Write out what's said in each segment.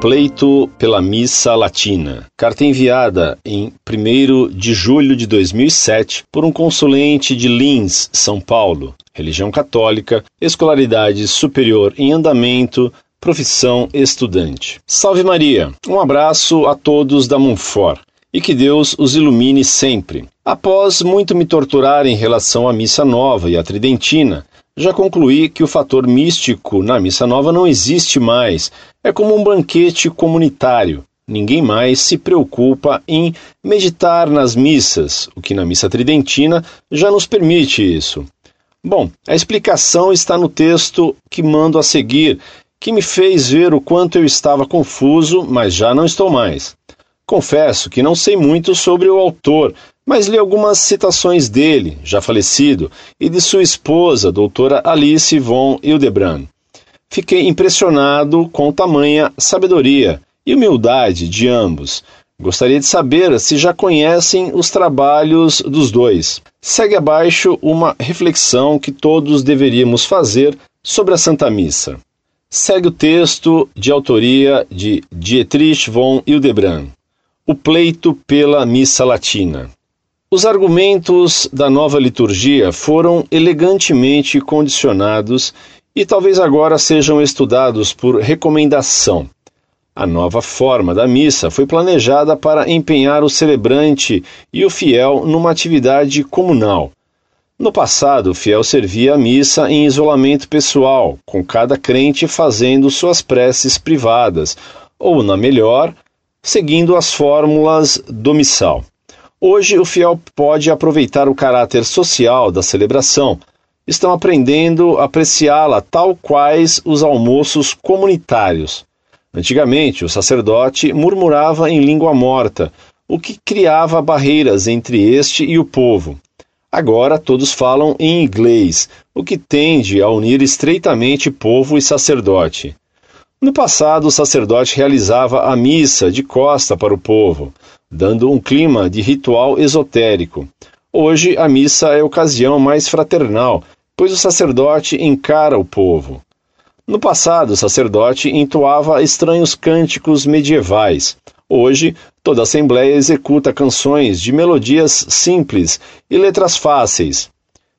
pleito pela missa latina. Carta enviada em 1 de julho de 2007 por um consulente de Lins, São Paulo. Religião católica, escolaridade superior em andamento, profissão estudante. Salve Maria! Um abraço a todos da Monfort e que Deus os ilumine sempre. Após muito me torturar em relação à missa nova e à tridentina, já concluí que o fator místico na Missa Nova não existe mais. É como um banquete comunitário. Ninguém mais se preocupa em meditar nas missas, o que na Missa Tridentina já nos permite isso. Bom, a explicação está no texto que mando a seguir, que me fez ver o quanto eu estava confuso, mas já não estou mais. Confesso que não sei muito sobre o autor, mas li algumas citações dele, já falecido, e de sua esposa, doutora Alice von Hildebrand. Fiquei impressionado com tamanha sabedoria e humildade de ambos. Gostaria de saber se já conhecem os trabalhos dos dois. Segue abaixo uma reflexão que todos deveríamos fazer sobre a Santa Missa. Segue o texto de autoria de Dietrich von Hildebrand. O pleito pela missa latina. Os argumentos da nova liturgia foram elegantemente condicionados e talvez agora sejam estudados por recomendação. A nova forma da missa foi planejada para empenhar o celebrante e o fiel numa atividade comunal. No passado, o fiel servia a missa em isolamento pessoal, com cada crente fazendo suas preces privadas, ou, na melhor, seguindo as fórmulas do missal. Hoje, o fiel pode aproveitar o caráter social da celebração. Estão aprendendo a apreciá-la tal quais os almoços comunitários. Antigamente, o sacerdote murmurava em língua morta, o que criava barreiras entre este e o povo. Agora todos falam em inglês, o que tende a unir estreitamente povo e sacerdote. No passado, o sacerdote realizava a missa de costa para o povo dando um clima de ritual esotérico. Hoje, a missa é a ocasião mais fraternal, pois o sacerdote encara o povo. No passado, o sacerdote entoava estranhos cânticos medievais. Hoje, toda a Assembleia executa canções de melodias simples e letras fáceis.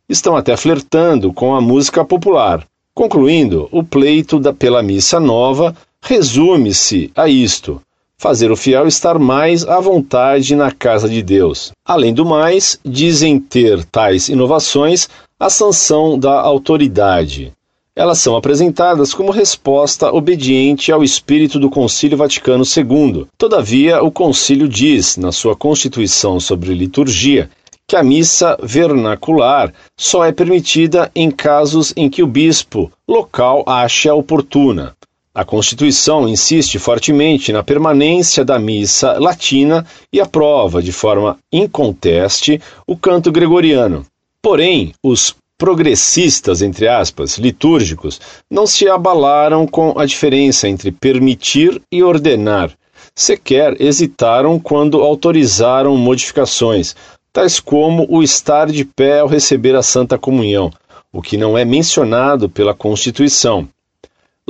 Estão até flertando com a música popular. Concluindo, o pleito da, pela missa nova resume-se a isto: fazer o fiel estar mais à vontade na casa de Deus. Além do mais, dizem ter tais inovações a sanção da autoridade. Elas são apresentadas como resposta obediente ao espírito do Concílio Vaticano II. Todavia, o concílio diz, na sua Constituição sobre liturgia, que a missa vernacular só é permitida em casos em que o bispo local acha oportuna. A Constituição insiste fortemente na permanência da missa latina e aprova, de forma inconteste, o canto gregoriano. Porém, os progressistas, entre aspas, litúrgicos, não se abalaram com a diferença entre permitir e ordenar. Sequer hesitaram quando autorizaram modificações, tais como o estar de pé ao receber a Santa Comunhão, o que não é mencionado pela Constituição.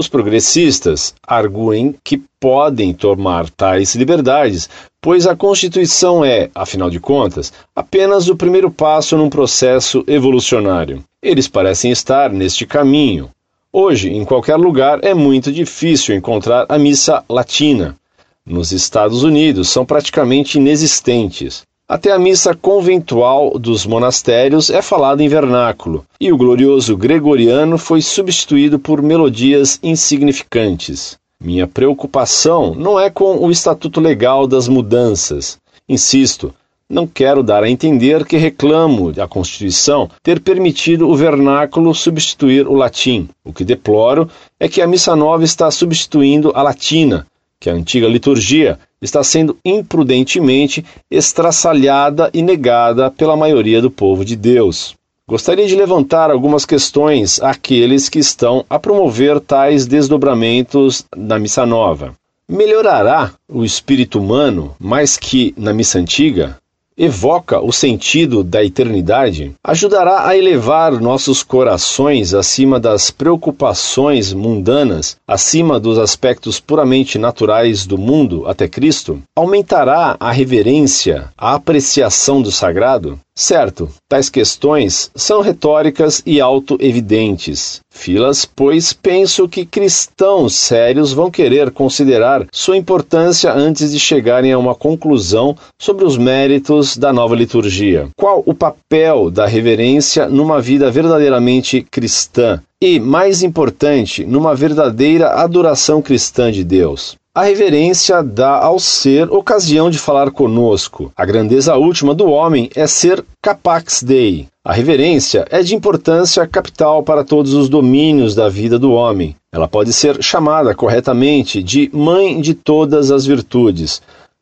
Os progressistas arguem que podem tomar tais liberdades, pois a Constituição é, afinal de contas, apenas o primeiro passo num processo evolucionário. Eles parecem estar neste caminho. Hoje, em qualquer lugar, é muito difícil encontrar a missa latina. Nos Estados Unidos, são praticamente inexistentes. Até a missa conventual dos monastérios é falada em vernáculo, e o glorioso gregoriano foi substituído por melodias insignificantes. Minha preocupação não é com o estatuto legal das mudanças. Insisto, não quero dar a entender que reclamo da Constituição ter permitido o vernáculo substituir o latim. O que deploro é que a missa nova está substituindo a latina, que a antiga liturgia está sendo imprudentemente estraçalhada e negada pela maioria do povo de Deus. Gostaria de levantar algumas questões àqueles que estão a promover tais desdobramentos na missa nova. Melhorará o espírito humano mais que na missa antiga? Evoca o sentido da eternidade, ajudará a elevar nossos corações acima das preocupações mundanas, acima dos aspectos puramente naturais do mundo até Cristo, aumentará a reverência, a apreciação do sagrado, Certo, tais questões são retóricas e auto-evidentes. Filas, pois penso que cristãos sérios vão querer considerar sua importância antes de chegarem a uma conclusão sobre os méritos da nova liturgia. Qual o papel da reverência numa vida verdadeiramente cristã? E, mais importante, numa verdadeira adoração cristã de Deus. A reverência dá ao ser ocasião de falar conosco. A grandeza última do homem é ser capax dei. A reverência é de importância capital para todos os domínios da vida do homem. Ela pode ser chamada corretamente de mãe de todas as virtudes,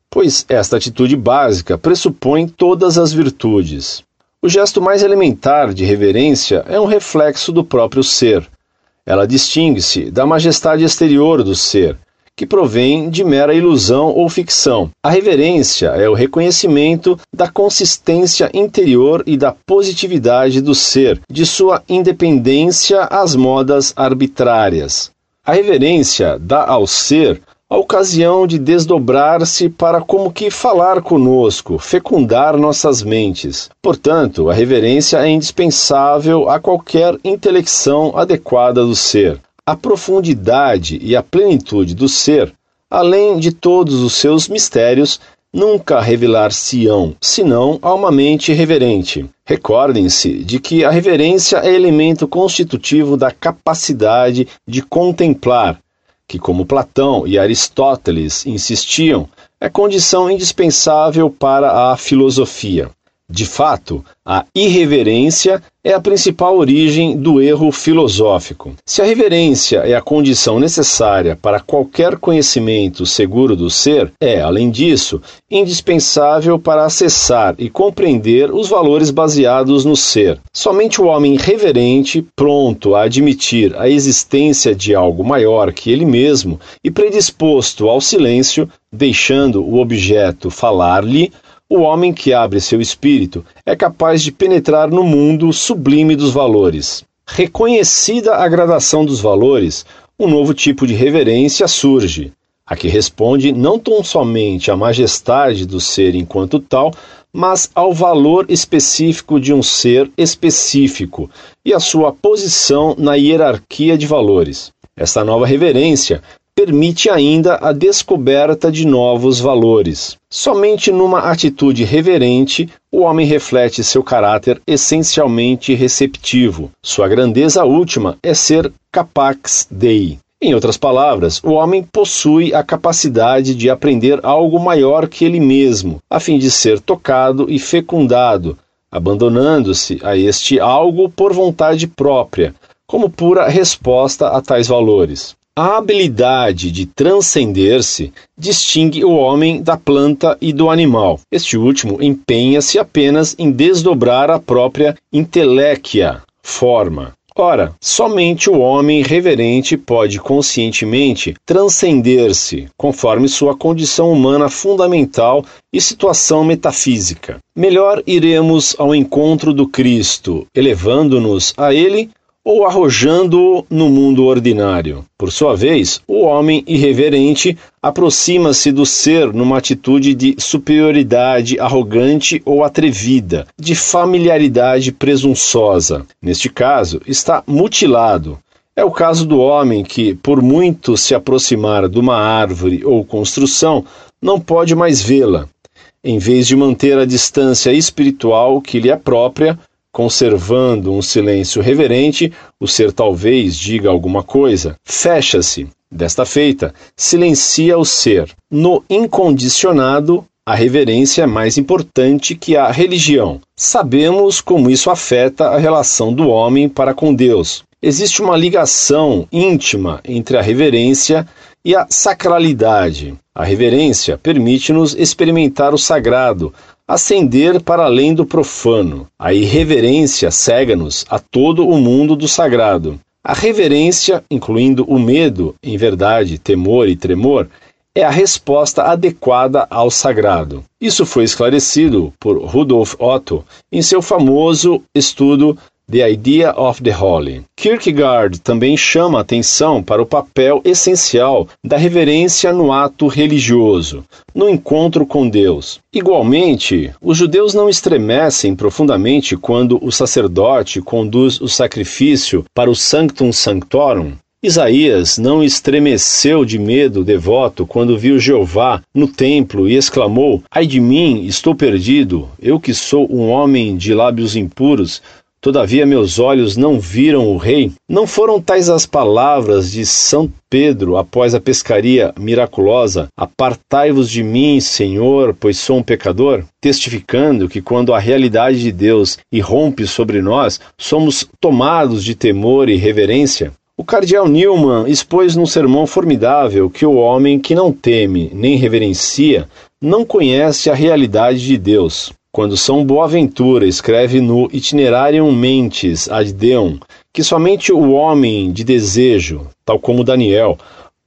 pois esta atitude básica pressupõe todas as virtudes. O gesto mais elementar de reverência é um reflexo do próprio ser. Ela distingue-se da majestade exterior do ser que provém de mera ilusão ou ficção. A reverência é o reconhecimento da consistência interior e da positividade do ser, de sua independência às modas arbitrárias. A reverência dá ao ser a ocasião de desdobrar-se para como que falar conosco, fecundar nossas mentes. Portanto, a reverência é indispensável a qualquer intelecção adequada do ser a profundidade e a plenitude do ser, além de todos os seus mistérios, nunca revelar-se-ão, senão a uma mente reverente. Recordem-se de que a reverência é elemento constitutivo da capacidade de contemplar, que, como Platão e Aristóteles insistiam, é condição indispensável para a filosofia. De fato, a irreverência é a principal origem do erro filosófico. Se a reverência é a condição necessária para qualquer conhecimento seguro do ser, é, além disso, indispensável para acessar e compreender os valores baseados no ser. Somente o homem reverente, pronto a admitir a existência de algo maior que ele mesmo e predisposto ao silêncio, deixando o objeto falar-lhe, o homem que abre seu espírito é capaz de penetrar no mundo sublime dos valores. Reconhecida a gradação dos valores, um novo tipo de reverência surge, a que responde não tão somente à majestade do ser enquanto tal, mas ao valor específico de um ser específico e à sua posição na hierarquia de valores. Esta nova reverência permite ainda a descoberta de novos valores. Somente numa atitude reverente o homem reflete seu caráter essencialmente receptivo. Sua grandeza última é ser capax dei. Em outras palavras, o homem possui a capacidade de aprender algo maior que ele mesmo, a fim de ser tocado e fecundado, abandonando-se a este algo por vontade própria, como pura resposta a tais valores. A habilidade de transcender-se distingue o homem da planta e do animal. Este último empenha-se apenas em desdobrar a própria inteléquia, forma. Ora, somente o homem reverente pode conscientemente transcender-se, conforme sua condição humana fundamental e situação metafísica. Melhor iremos ao encontro do Cristo, elevando-nos a Ele ou arrojando-o no mundo ordinário. Por sua vez, o homem irreverente aproxima-se do ser numa atitude de superioridade arrogante ou atrevida, de familiaridade presunçosa. Neste caso, está mutilado. É o caso do homem que, por muito se aproximar de uma árvore ou construção, não pode mais vê-la. Em vez de manter a distância espiritual que lhe é própria, Conservando um silêncio reverente, o ser talvez diga alguma coisa. Fecha-se. Desta feita, silencia o ser. No incondicionado, a reverência é mais importante que a religião. Sabemos como isso afeta a relação do homem para com Deus. Existe uma ligação íntima entre a reverência e a sacralidade. A reverência permite-nos experimentar o sagrado, ascender para além do profano. A irreverência cega-nos a todo o mundo do sagrado. A reverência, incluindo o medo, em verdade, temor e tremor, é a resposta adequada ao sagrado. Isso foi esclarecido por Rudolf Otto em seu famoso estudo The Idea of the Holy. Kierkegaard também chama atenção para o papel essencial da reverência no ato religioso, no encontro com Deus. Igualmente, os judeus não estremecem profundamente quando o sacerdote conduz o sacrifício para o Sanctum Sanctorum, Isaías não estremeceu de medo devoto quando viu Jeová no templo e exclamou: Ai de mim, estou perdido, eu que sou um homem de lábios impuros, Todavia meus olhos não viram o rei. Não foram tais as palavras de São Pedro após a pescaria miraculosa: Apartai-vos de mim, Senhor, pois sou um pecador? Testificando que quando a realidade de Deus irrompe sobre nós, somos tomados de temor e reverência. O cardeal Newman expôs num sermão formidável que o homem que não teme nem reverencia não conhece a realidade de Deus. Quando São Boaventura escreve no Itinerarium Mentis ad Deum que somente o homem de desejo, tal como Daniel,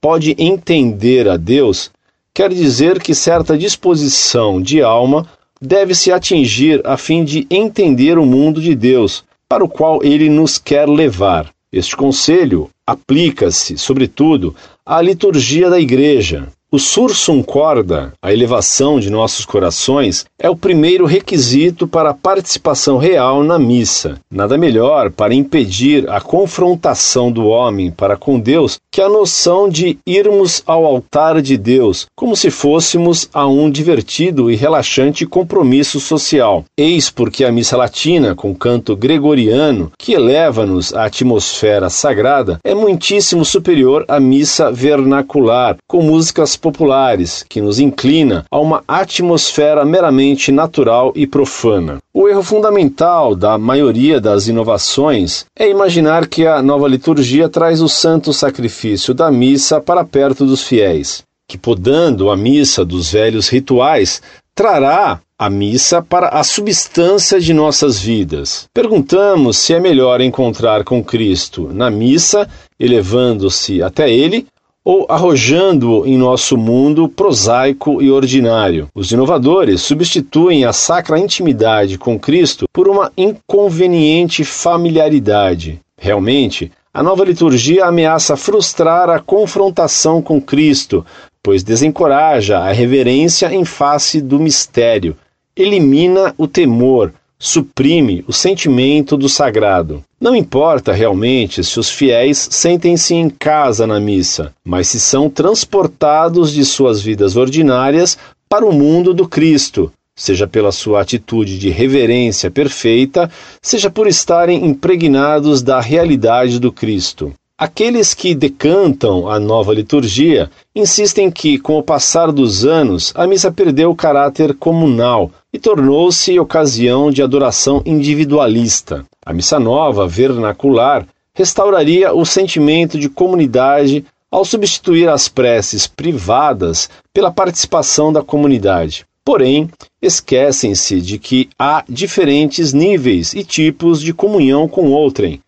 pode entender a Deus, quer dizer que certa disposição de alma deve se atingir a fim de entender o mundo de Deus, para o qual ele nos quer levar. Este conselho aplica-se, sobretudo, à liturgia da Igreja, o sursum corda, a elevação de nossos corações, é o primeiro requisito para a participação real na missa. Nada melhor para impedir a confrontação do homem para com Deus que a noção de irmos ao altar de Deus como se fôssemos a um divertido e relaxante compromisso social. Eis porque a missa latina, com canto gregoriano, que eleva-nos à atmosfera sagrada, é muitíssimo superior à missa vernacular, com músicas populares, que nos inclina a uma atmosfera meramente natural e profana. O erro fundamental da maioria das inovações é imaginar que a nova liturgia traz o santo sacrifício da missa para perto dos fiéis, que podando a missa dos velhos rituais, trará a missa para a substância de nossas vidas. Perguntamos se é melhor encontrar com Cristo na missa, elevando-se até Ele, ou arrojando-o em nosso mundo prosaico e ordinário. Os inovadores substituem a sacra intimidade com Cristo por uma inconveniente familiaridade. Realmente, a nova liturgia ameaça frustrar a confrontação com Cristo, pois desencoraja a reverência em face do mistério, elimina o temor, suprime o sentimento do sagrado. Não importa realmente se os fiéis sentem-se em casa na missa, mas se são transportados de suas vidas ordinárias para o mundo do Cristo, seja pela sua atitude de reverência perfeita, seja por estarem impregnados da realidade do Cristo. Aqueles que decantam a nova liturgia insistem que, com o passar dos anos, a missa perdeu o caráter comunal e tornou-se ocasião de adoração individualista. A missa nova, vernacular, restauraria o sentimento de comunidade ao substituir as preces privadas pela participação da comunidade. Porém, esquecem-se de que há diferentes níveis e tipos de comunhão com outrem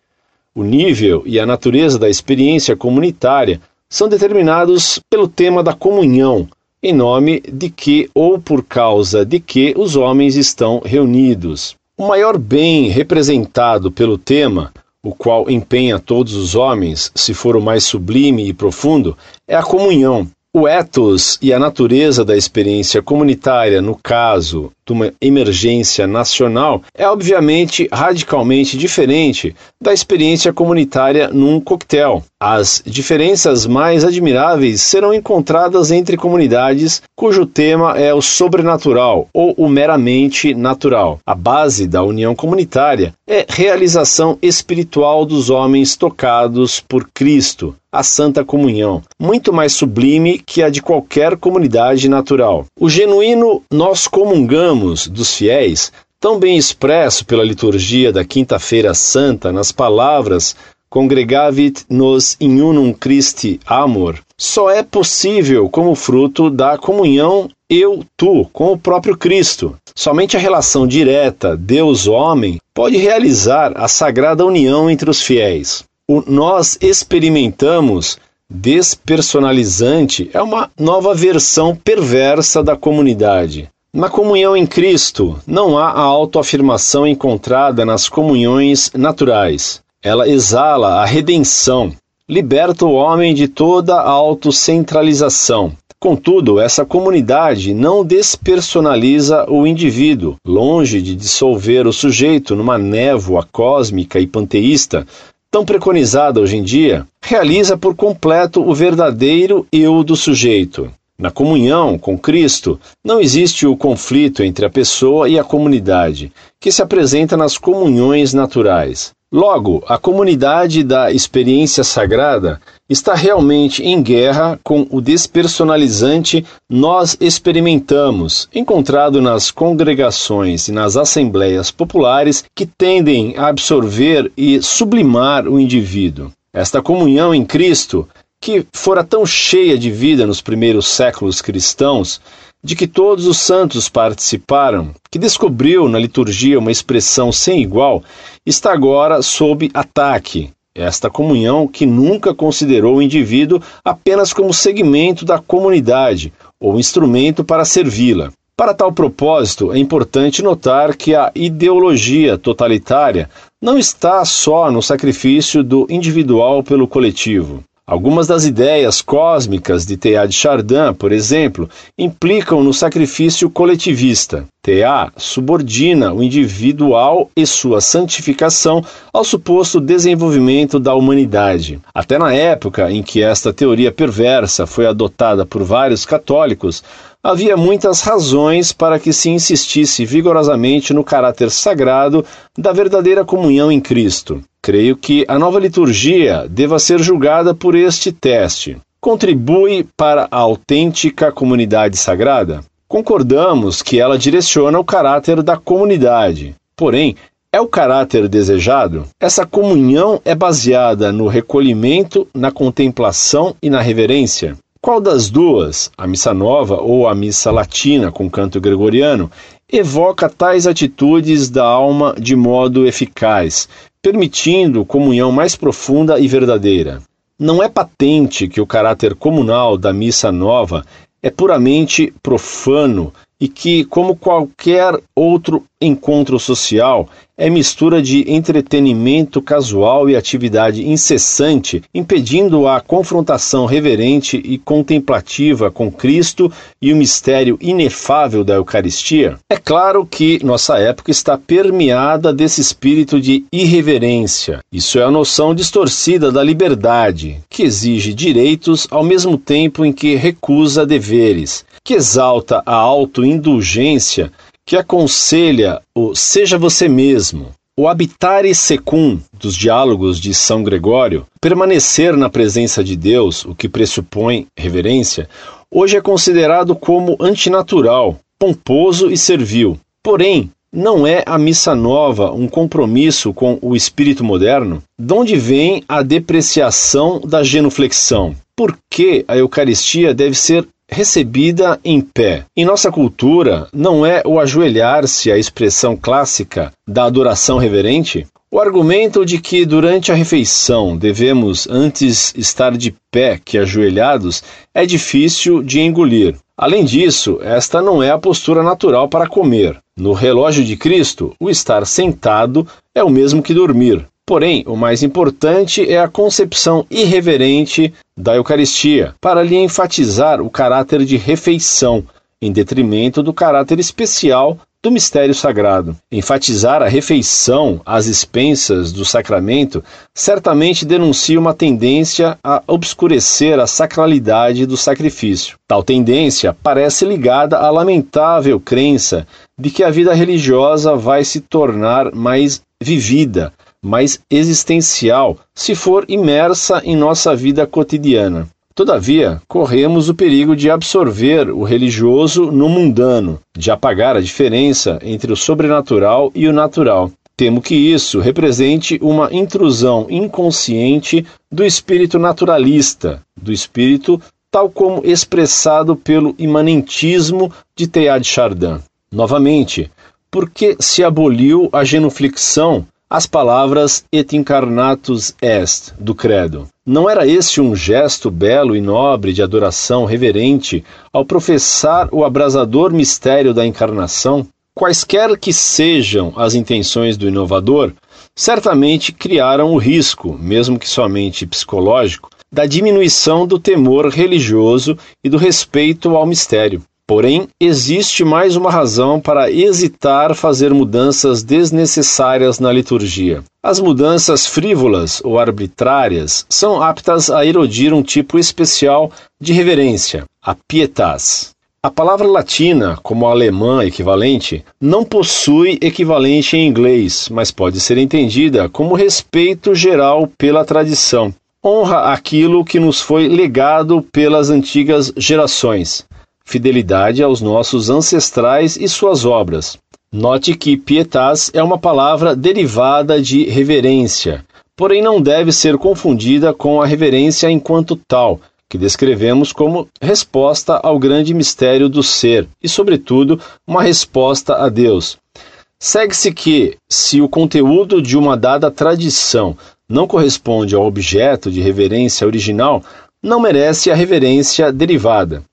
o nível e a natureza da experiência comunitária são determinados pelo tema da comunhão, em nome de que ou por causa de que os homens estão reunidos. O maior bem representado pelo tema, o qual empenha todos os homens, se for o mais sublime e profundo, é a comunhão. O ethos e a natureza da experiência comunitária, no caso de uma emergência nacional, é obviamente radicalmente diferente da experiência comunitária num coquetel. As diferenças mais admiráveis serão encontradas entre comunidades cujo tema é o sobrenatural ou o meramente natural. A base da união comunitária é realização espiritual dos homens tocados por Cristo, a Santa Comunhão, muito mais sublime que a de qualquer comunidade natural. O genuíno nós comungamos dos fiéis tão bem expresso pela liturgia da Quinta-feira Santa nas palavras congregavit nos in unum Christi amor, só é possível como fruto da comunhão eu-tu com o próprio Cristo. Somente a relação direta Deus-homem pode realizar a sagrada união entre os fiéis. O nós experimentamos despersonalizante é uma nova versão perversa da comunidade. Na comunhão em Cristo, não há a autoafirmação encontrada nas comunhões naturais. Ela exala a redenção, liberta o homem de toda a autocentralização. Contudo, essa comunidade não despersonaliza o indivíduo, longe de dissolver o sujeito numa névoa cósmica e panteísta, tão preconizada hoje em dia, realiza por completo o verdadeiro eu do sujeito. Na comunhão com Cristo, não existe o conflito entre a pessoa e a comunidade, que se apresenta nas comunhões naturais. Logo, a comunidade da experiência sagrada está realmente em guerra com o despersonalizante nós experimentamos, encontrado nas congregações e nas assembleias populares que tendem a absorver e sublimar o indivíduo. Esta comunhão em Cristo que fora tão cheia de vida nos primeiros séculos cristãos, de que todos os santos participaram, que descobriu na liturgia uma expressão sem igual, está agora sob ataque. Esta comunhão que nunca considerou o indivíduo apenas como segmento da comunidade ou instrumento para servi-la. Para tal propósito, é importante notar que a ideologia totalitária não está só no sacrifício do individual pelo coletivo. Algumas das ideias cósmicas de Teilhard de Chardin, por exemplo, implicam no sacrifício coletivista. TA subordina o individual e sua santificação ao suposto desenvolvimento da humanidade. Até na época em que esta teoria perversa foi adotada por vários católicos, havia muitas razões para que se insistisse vigorosamente no caráter sagrado da verdadeira comunhão em Cristo. Creio que a nova liturgia deva ser julgada por este teste. Contribui para a autêntica comunidade sagrada? Concordamos que ela direciona o caráter da comunidade. Porém, é o caráter desejado? Essa comunhão é baseada no recolhimento, na contemplação e na reverência? Qual das duas, a missa nova ou a missa latina com canto gregoriano, evoca tais atitudes da alma de modo eficaz, permitindo comunhão mais profunda e verdadeira. Não é patente que o caráter comunal da missa nova é puramente profano e que, como qualquer outro encontro social, é mistura de entretenimento casual e atividade incessante, impedindo a confrontação reverente e contemplativa com Cristo e o mistério inefável da Eucaristia? É claro que nossa época está permeada desse espírito de irreverência. Isso é a noção distorcida da liberdade, que exige direitos ao mesmo tempo em que recusa deveres, que exalta a autoindulgência que aconselha o seja você mesmo, o habitare secum dos diálogos de São Gregório, permanecer na presença de Deus, o que pressupõe reverência, hoje é considerado como antinatural, pomposo e servil. Porém, não é a missa nova um compromisso com o espírito moderno? De onde vem a depreciação da genuflexão? Por que a Eucaristia deve ser recebida em pé. Em nossa cultura, não é o ajoelhar-se a expressão clássica da adoração reverente? O argumento de que durante a refeição devemos antes estar de pé que ajoelhados é difícil de engolir. Além disso, esta não é a postura natural para comer. No relógio de Cristo, o estar sentado é o mesmo que dormir. Porém, o mais importante é a concepção irreverente da Eucaristia, para lhe enfatizar o caráter de refeição, em detrimento do caráter especial do mistério sagrado. Enfatizar a refeição às expensas do sacramento certamente denuncia uma tendência a obscurecer a sacralidade do sacrifício. Tal tendência parece ligada à lamentável crença de que a vida religiosa vai se tornar mais vivida mais existencial se for imersa em nossa vida cotidiana. Todavia, corremos o perigo de absorver o religioso no mundano, de apagar a diferença entre o sobrenatural e o natural. Temo que isso represente uma intrusão inconsciente do espírito naturalista, do espírito tal como expressado pelo imanentismo de Teilhard Chardin. Novamente, porque se aboliu a genuflexão as palavras et incarnatus est do credo. Não era esse um gesto belo e nobre de adoração reverente ao professar o abrasador mistério da encarnação? Quaisquer que sejam as intenções do inovador, certamente criaram o risco, mesmo que somente psicológico, da diminuição do temor religioso e do respeito ao mistério. Porém, existe mais uma razão para hesitar fazer mudanças desnecessárias na liturgia. As mudanças frívolas ou arbitrárias são aptas a erodir um tipo especial de reverência, a pietas. A palavra latina, como a alemã equivalente, não possui equivalente em inglês, mas pode ser entendida como respeito geral pela tradição. Honra aquilo que nos foi legado pelas antigas gerações fidelidade aos nossos ancestrais e suas obras. Note que pietas é uma palavra derivada de reverência, porém não deve ser confundida com a reverência enquanto tal, que descrevemos como resposta ao grande mistério do ser e, sobretudo, uma resposta a Deus. Segue-se que, se o conteúdo de uma dada tradição não corresponde ao objeto de reverência original, não merece a reverência derivada.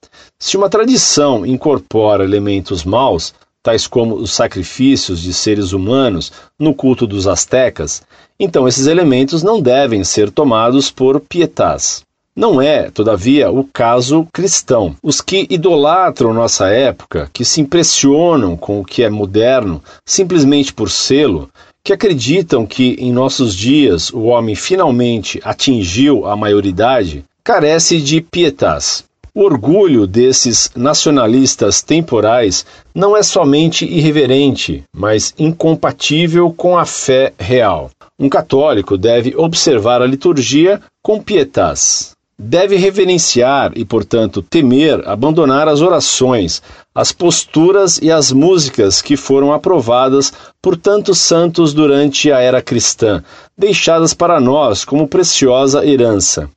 Se uma tradição incorpora elementos maus, tais como os sacrifícios de seres humanos no culto dos astecas, então esses elementos não devem ser tomados por pietas. Não é, todavia, o caso cristão. Os que idolatram nossa época, que se impressionam com o que é moderno simplesmente por selo, que acreditam que em nossos dias o homem finalmente atingiu a maioridade, carece de pietas. O orgulho desses nacionalistas temporais não é somente irreverente, mas incompatível com a fé real. Um católico deve observar a liturgia com pietas. Deve reverenciar e, portanto, temer abandonar as orações, as posturas e as músicas que foram aprovadas por tantos santos durante a era cristã, deixadas para nós como preciosa herança.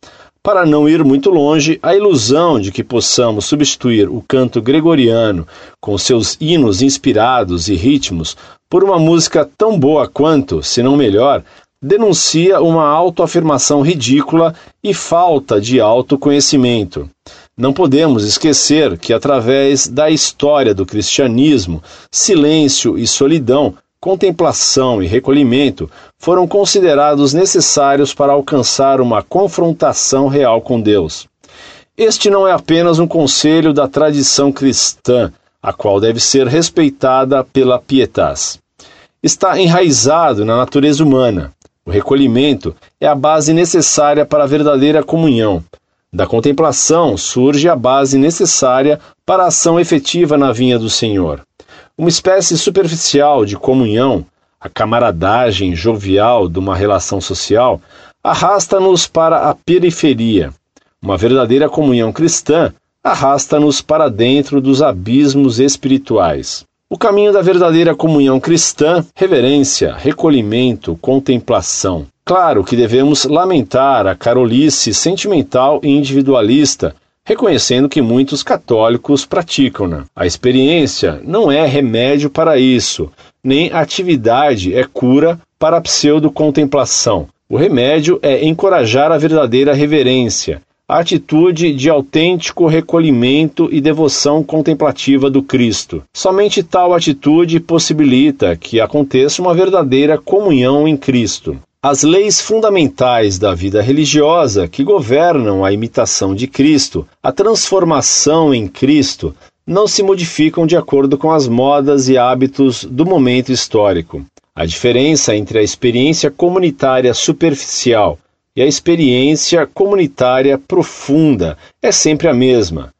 Para não ir muito longe, a ilusão de que possamos substituir o canto gregoriano com seus hinos inspirados e ritmos por uma música tão boa quanto, se não melhor, denuncia uma autoafirmação ridícula e falta de autoconhecimento. Não podemos esquecer que, através da história do cristianismo, silêncio e solidão contemplação e recolhimento foram considerados necessários para alcançar uma confrontação real com Deus. Este não é apenas um conselho da tradição cristã, a qual deve ser respeitada pela pietas. Está enraizado na natureza humana. O recolhimento é a base necessária para a verdadeira comunhão. Da contemplação surge a base necessária para a ação efetiva na vinha do Senhor. Uma espécie superficial de comunhão, a camaradagem jovial de uma relação social, arrasta-nos para a periferia. Uma verdadeira comunhão cristã arrasta-nos para dentro dos abismos espirituais. O caminho da verdadeira comunhão cristã, reverência, recolhimento, contemplação. Claro que devemos lamentar a carolice sentimental e individualista reconhecendo que muitos católicos praticam-na. A experiência não é remédio para isso, nem atividade é cura para a pseudo-contemplação. O remédio é encorajar a verdadeira reverência, a atitude de autêntico recolhimento e devoção contemplativa do Cristo. Somente tal atitude possibilita que aconteça uma verdadeira comunhão em Cristo. As leis fundamentais da vida religiosa que governam a imitação de Cristo, a transformação em Cristo, não se modificam de acordo com as modas e hábitos do momento histórico. A diferença entre a experiência comunitária superficial e a experiência comunitária profunda é sempre a mesma.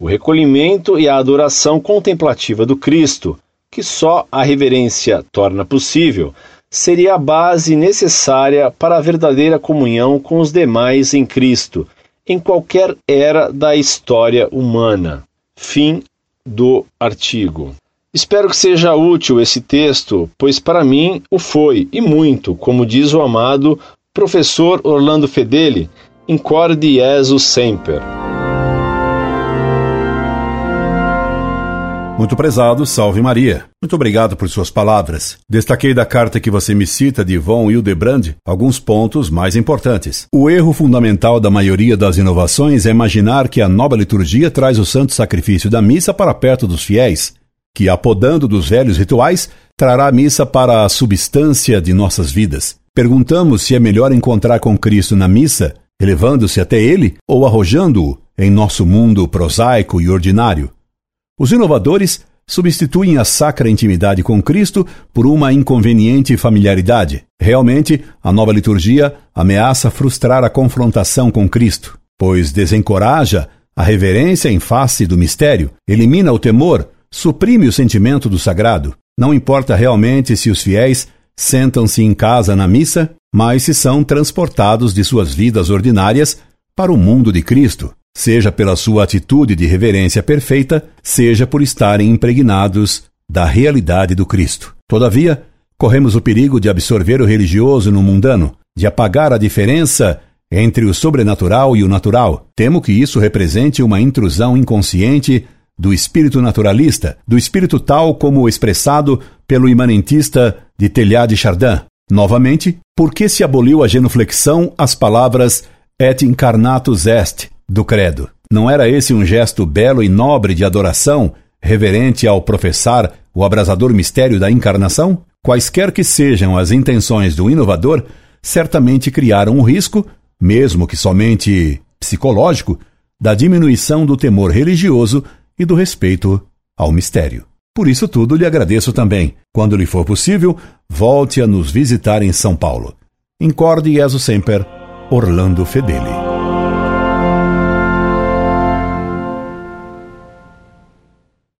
O recolhimento e a adoração contemplativa do Cristo, que só a reverência torna possível, seria a base necessária para a verdadeira comunhão com os demais em Cristo, em qualquer era da história humana. Fim do artigo. Espero que seja útil esse texto, pois para mim o foi, e muito, como diz o amado professor Orlando Fedeli, Incorde Jesus Semper. Muito prezado, salve Maria. Muito obrigado por suas palavras. Destaquei da carta que você me cita de Von Hildebrand alguns pontos mais importantes. O erro fundamental da maioria das inovações é imaginar que a nova liturgia traz o santo sacrifício da missa para perto dos fiéis, que, apodando dos velhos rituais, trará a missa para a substância de nossas vidas. Perguntamos se é melhor encontrar com Cristo na missa, elevando-se até Ele, ou arrojando-o em nosso mundo prosaico e ordinário. Os inovadores substituem a sacra intimidade com Cristo por uma inconveniente familiaridade. Realmente, a nova liturgia ameaça frustrar a confrontação com Cristo, pois desencoraja a reverência em face do mistério, elimina o temor, suprime o sentimento do sagrado. Não importa realmente se os fiéis sentam-se em casa na missa, mas se são transportados de suas vidas ordinárias para o mundo de Cristo, seja pela sua atitude de reverência perfeita, seja por estarem impregnados da realidade do Cristo. Todavia, corremos o perigo de absorver o religioso no mundano, de apagar a diferença entre o sobrenatural e o natural. Temo que isso represente uma intrusão inconsciente do espírito naturalista, do espírito tal como expressado pelo imanentista de Teilhard de Chardin. Novamente, por que se aboliu a genuflexão as palavras et incarnatus est do credo? Não era esse um gesto belo e nobre de adoração, reverente ao professar o abrasador mistério da encarnação? Quaisquer que sejam as intenções do inovador, certamente criaram o risco, mesmo que somente psicológico, da diminuição do temor religioso e do respeito ao mistério. Por isso tudo lhe agradeço também. Quando lhe for possível, volte a nos visitar em São Paulo. Incorde Jesus Semper, Orlando Fedeli.